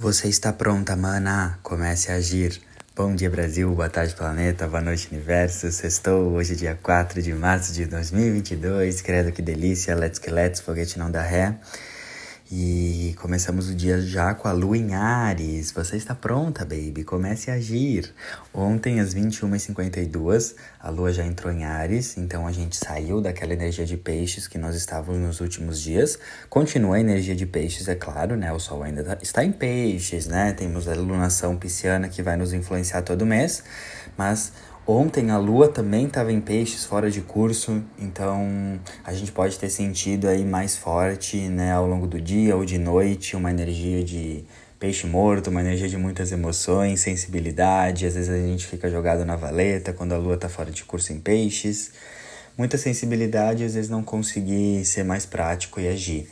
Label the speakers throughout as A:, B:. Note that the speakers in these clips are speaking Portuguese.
A: Você está pronta, mana? Comece a agir. Bom dia, Brasil. Boa tarde, planeta. Boa noite, universo. Sextou hoje, dia 4 de março de 2022. Credo que delícia. Let's que let's. Foguete não dá ré. E começamos o dia já com a lua em Ares. Você está pronta, baby? Comece a agir. Ontem, às 21h52, a lua já entrou em Ares, então a gente saiu daquela energia de peixes que nós estávamos nos últimos dias. Continua a energia de peixes, é claro, né? O sol ainda tá, está em peixes, né? Temos a lunação pisciana que vai nos influenciar todo mês, mas Ontem a lua também estava em peixes fora de curso, então a gente pode ter sentido aí mais forte, né, ao longo do dia ou de noite, uma energia de peixe morto, uma energia de muitas emoções, sensibilidade. Às vezes a gente fica jogado na valeta quando a lua está fora de curso em peixes. Muita sensibilidade, às vezes não conseguir ser mais prático e agir.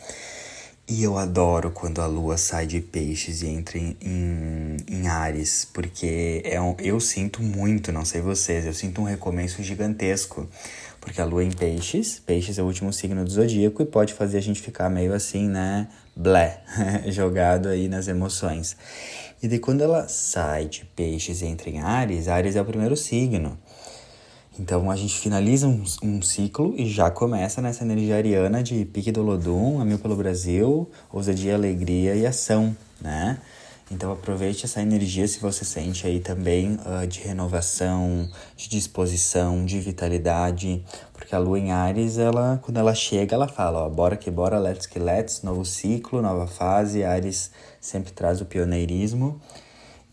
A: E eu adoro quando a lua sai de peixes e entra em, em, em Ares, porque é um, eu sinto muito, não sei vocês, eu sinto um recomeço gigantesco. Porque a lua é em peixes, peixes é o último signo do zodíaco e pode fazer a gente ficar meio assim, né? Blé, jogado aí nas emoções. E daí quando ela sai de peixes e entra em Ares, Ares é o primeiro signo. Então a gente finaliza um, um, ciclo e já começa nessa energia ariana de pique do Lodum, a mil pelo Brasil, ousadia, alegria e ação, né? Então aproveite essa energia se você sente aí também uh, de renovação, de disposição, de vitalidade, porque a lua em Ares, ela, quando ela chega, ela fala, ó, bora que bora, let's que let's, novo ciclo, nova fase, Ares sempre traz o pioneirismo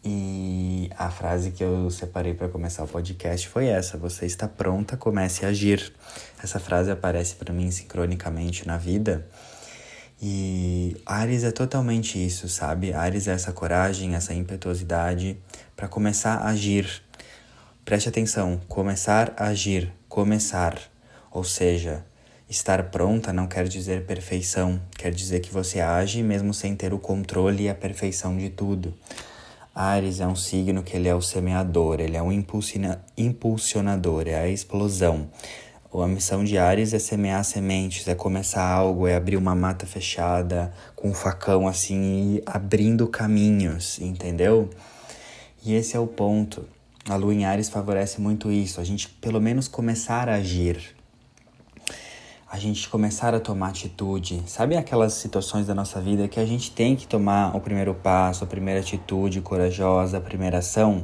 A: e a frase que eu separei para começar o podcast foi essa: Você está pronta, comece a agir. Essa frase aparece para mim sincronicamente na vida. E Ares é totalmente isso, sabe? Ares é essa coragem, essa impetuosidade para começar a agir. Preste atenção: começar a agir, começar. Ou seja, estar pronta não quer dizer perfeição, quer dizer que você age mesmo sem ter o controle e a perfeição de tudo. Ares é um signo que ele é o semeador, ele é um impulsionador, é a explosão. A missão de Ares é semear sementes, é começar algo, é abrir uma mata fechada com um facão assim e abrindo caminhos, entendeu? E esse é o ponto. A lua em Ares favorece muito isso, a gente pelo menos começar a agir, a gente começar a tomar atitude. Sabe aquelas situações da nossa vida que a gente tem que tomar o primeiro passo, a primeira atitude corajosa, a primeira ação?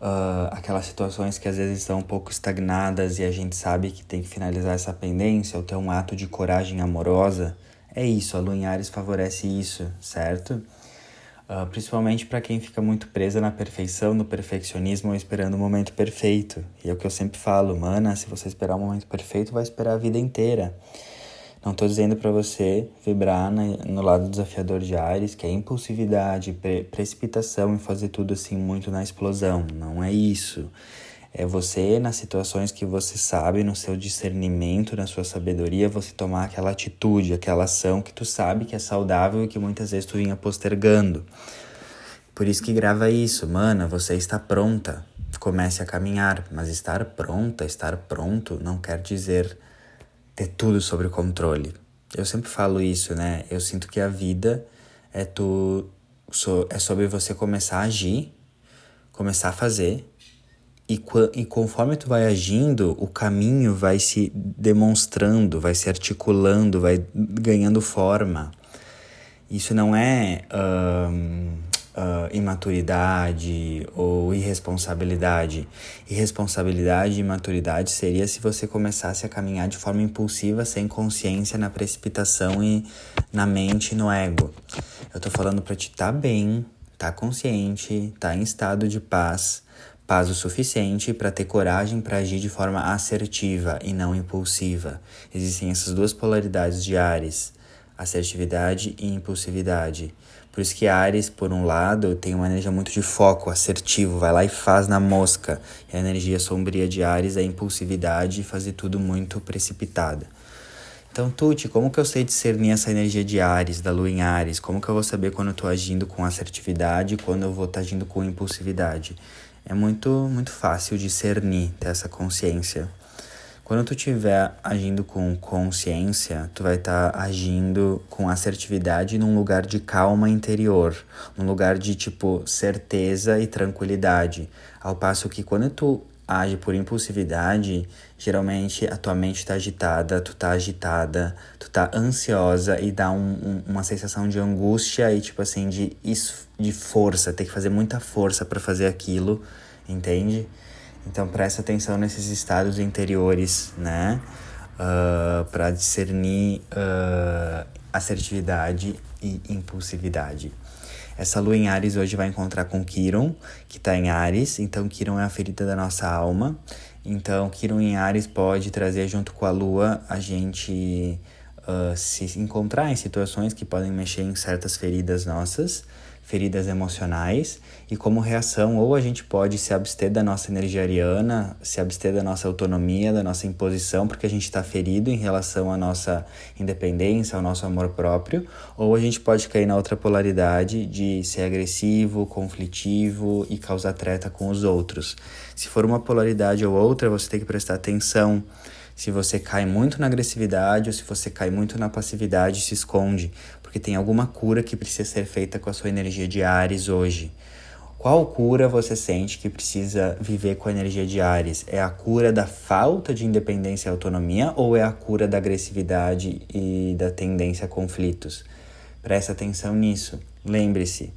A: Uh, aquelas situações que às vezes estão um pouco estagnadas e a gente sabe que tem que finalizar essa pendência ou ter um ato de coragem amorosa. É isso, a Lua favorece isso, certo? Uh, principalmente para quem fica muito presa na perfeição, no perfeccionismo ou esperando o momento perfeito. E é o que eu sempre falo, mana, se você esperar o momento perfeito, vai esperar a vida inteira. Não estou dizendo para você vibrar na, no lado desafiador de Ares, que é impulsividade, pre precipitação e fazer tudo assim muito na explosão. Não é isso. É você, nas situações que você sabe, no seu discernimento, na sua sabedoria, você tomar aquela atitude, aquela ação que tu sabe que é saudável e que muitas vezes tu vinha postergando. Por isso que grava isso, mana, você está pronta. Comece a caminhar, mas estar pronta, estar pronto não quer dizer ter tudo sob controle. Eu sempre falo isso, né? Eu sinto que a vida é tu é sobre você começar a agir, começar a fazer e, e conforme tu vai agindo, o caminho vai se demonstrando, vai se articulando, vai ganhando forma. Isso não é uh, imaturidade ou irresponsabilidade. Irresponsabilidade e imaturidade seria se você começasse a caminhar de forma impulsiva, sem consciência, na precipitação e na mente e no ego. Eu tô falando pra te tá bem, tá consciente, tá em estado de paz paz o suficiente para ter coragem para agir de forma assertiva e não impulsiva. Existem essas duas polaridades de Ares, assertividade e impulsividade. Por isso que Ares, por um lado, tem uma energia muito de foco, assertivo, vai lá e faz na mosca. E a energia sombria de Ares é impulsividade e fazer tudo muito precipitada. Então, Tuti, como que eu sei discernir essa energia de Ares, da lua em Ares? Como que eu vou saber quando eu tô agindo com assertividade e quando eu vou estar tá agindo com impulsividade? É muito, muito fácil discernir, ter essa consciência. Quando tu estiver agindo com consciência, tu vai estar tá agindo com assertividade num lugar de calma interior, num lugar de tipo certeza e tranquilidade. Ao passo que quando tu age por impulsividade, geralmente a tua mente está agitada, tu tá agitada, tu tá ansiosa e dá um, um, uma sensação de angústia e tipo assim de, de força, ter que fazer muita força para fazer aquilo, entende? Então presta atenção nesses estados interiores, né? Uh, ah, para discernir uh, assertividade e impulsividade. Essa lua em Ares hoje vai encontrar com Kiron, que está em Ares. Então, Kiron é a ferida da nossa alma. Então, Kiron em Ares pode trazer junto com a lua a gente uh, se encontrar em situações que podem mexer em certas feridas nossas feridas emocionais e como reação ou a gente pode se abster da nossa energia ariana, se abster da nossa autonomia, da nossa imposição, porque a gente está ferido em relação à nossa independência, ao nosso amor próprio, ou a gente pode cair na outra polaridade de ser agressivo, conflitivo e causar treta com os outros. Se for uma polaridade ou outra, você tem que prestar atenção se você cai muito na agressividade ou se você cai muito na passividade, se esconde, porque tem alguma cura que precisa ser feita com a sua energia de Ares hoje. Qual cura você sente que precisa viver com a energia de Ares? É a cura da falta de independência e autonomia ou é a cura da agressividade e da tendência a conflitos? Presta atenção nisso. Lembre-se,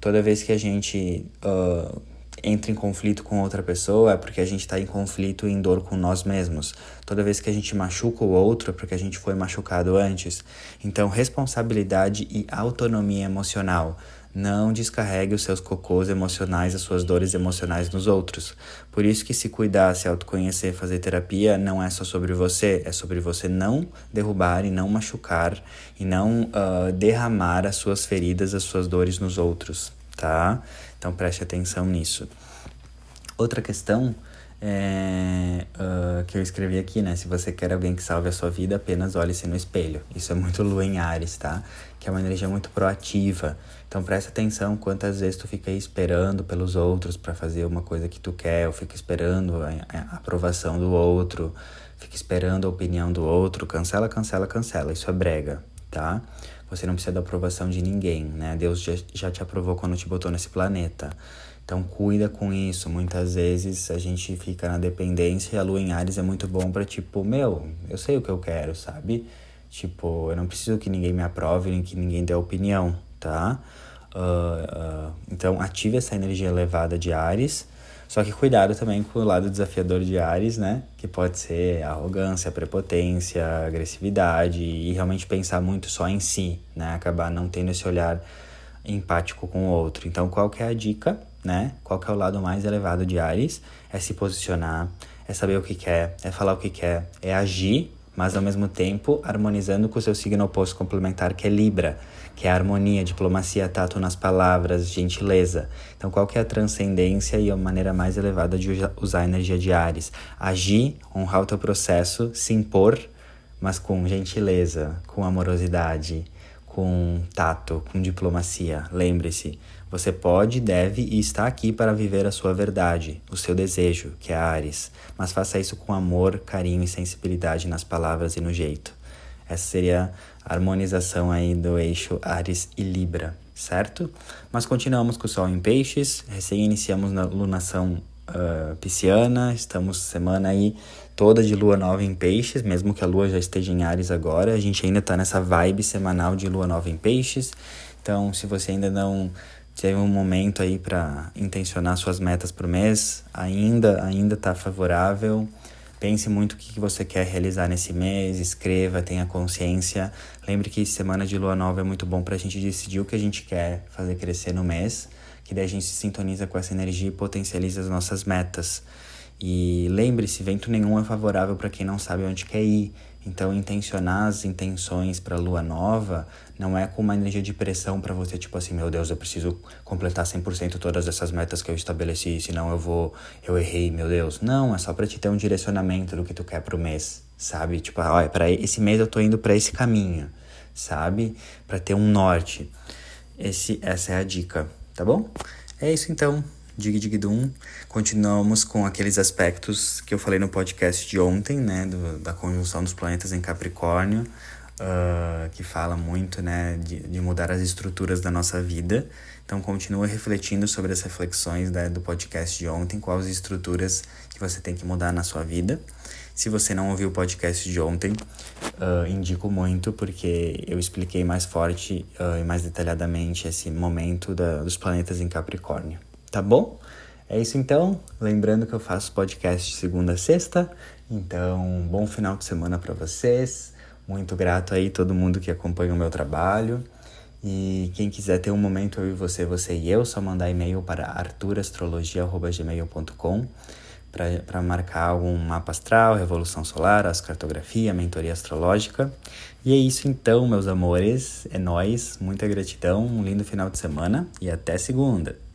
A: toda vez que a gente uh, entra em conflito com outra pessoa é porque a gente está em conflito e em dor com nós mesmos. Toda vez que a gente machuca o outro é porque a gente foi machucado antes. Então, responsabilidade e autonomia emocional. Não descarregue os seus cocôs emocionais, as suas dores emocionais nos outros. Por isso que se cuidar, se autoconhecer, fazer terapia não é só sobre você, é sobre você não derrubar e não machucar e não uh, derramar as suas feridas, as suas dores nos outros, tá? Então preste atenção nisso. Outra questão é, uh, que eu escrevi aqui, né? Se você quer alguém que salve a sua vida, apenas olhe-se no espelho. Isso é muito lua em Ares, tá? Que é uma energia muito proativa. Então presta atenção quantas vezes tu fica aí esperando pelos outros para fazer uma coisa que tu quer, ou fica esperando a, a aprovação do outro, fica esperando a opinião do outro. Cancela, cancela, cancela. Isso é brega, tá? Você não precisa da aprovação de ninguém, né? Deus já, já te aprovou quando te botou nesse planeta. Então cuida com isso. Muitas vezes a gente fica na dependência e a lua em Ares é muito bom para tipo, meu, eu sei o que eu quero, sabe? Tipo, eu não preciso que ninguém me aprove, nem que ninguém dê opinião, tá? Uh, uh, então ative essa energia elevada de Ares só que cuidado também com o lado desafiador de Ares, né? Que pode ser arrogância, prepotência, agressividade e realmente pensar muito só em si, né? Acabar não tendo esse olhar empático com o outro. Então, qual que é a dica, né? Qual que é o lado mais elevado de Ares? É se posicionar, é saber o que quer, é falar o que quer, é agir, mas ao mesmo tempo harmonizando com o seu signo oposto complementar, que é Libra que é harmonia, diplomacia, tato nas palavras, gentileza. Então, qual que é a transcendência e a maneira mais elevada de usar a energia de Ares? Agir, honrar o teu processo, se impor, mas com gentileza, com amorosidade, com tato, com diplomacia. Lembre-se, você pode, deve e está aqui para viver a sua verdade, o seu desejo, que é Ares, mas faça isso com amor, carinho e sensibilidade nas palavras e no jeito. Essa seria a harmonização aí do eixo Ares e Libra, certo? Mas continuamos com o Sol em Peixes, recém iniciamos na lunação uh, pisciana, estamos semana aí toda de lua nova em Peixes, mesmo que a lua já esteja em Ares agora, a gente ainda está nessa vibe semanal de lua nova em Peixes. Então, se você ainda não teve um momento aí para intencionar suas metas para o mês, ainda ainda está favorável. Pense muito o que você quer realizar nesse mês, escreva, tenha consciência. Lembre que semana de lua nova é muito bom para a gente decidir o que a gente quer fazer crescer no mês, que daí a gente se sintoniza com essa energia e potencializa as nossas metas. E lembre-se, vento nenhum é favorável para quem não sabe onde quer ir. Então, intencionar as intenções para a lua nova não é com uma energia de pressão para você, tipo assim, meu Deus, eu preciso completar 100% todas essas metas que eu estabeleci, senão eu vou, eu errei, meu Deus. Não, é só para te ter um direcionamento do que tu quer pro mês, sabe? Tipo, olha, para esse mês eu tô indo para esse caminho, sabe? Para ter um norte. Esse essa é a dica, tá bom? É isso então. Dig Dig Dum. Continuamos com aqueles aspectos que eu falei no podcast de ontem, né? Do, da conjunção dos planetas em Capricórnio, uh, que fala muito, né? De, de mudar as estruturas da nossa vida. Então, continua refletindo sobre as reflexões né, do podcast de ontem, quais estruturas que você tem que mudar na sua vida. Se você não ouviu o podcast de ontem, uh, indico muito porque eu expliquei mais forte uh, e mais detalhadamente esse momento da, dos planetas em Capricórnio. Tá bom? É isso então. Lembrando que eu faço podcast segunda a sexta. Então, bom final de semana para vocês. Muito grato aí todo mundo que acompanha o meu trabalho. E quem quiser ter um momento eu e você, você e eu, só mandar e-mail para arturastrologia.gmail.com para marcar algum mapa astral, revolução solar, ascartografia, mentoria astrológica. E é isso então, meus amores. É nós. Muita gratidão, um lindo final de semana e até segunda.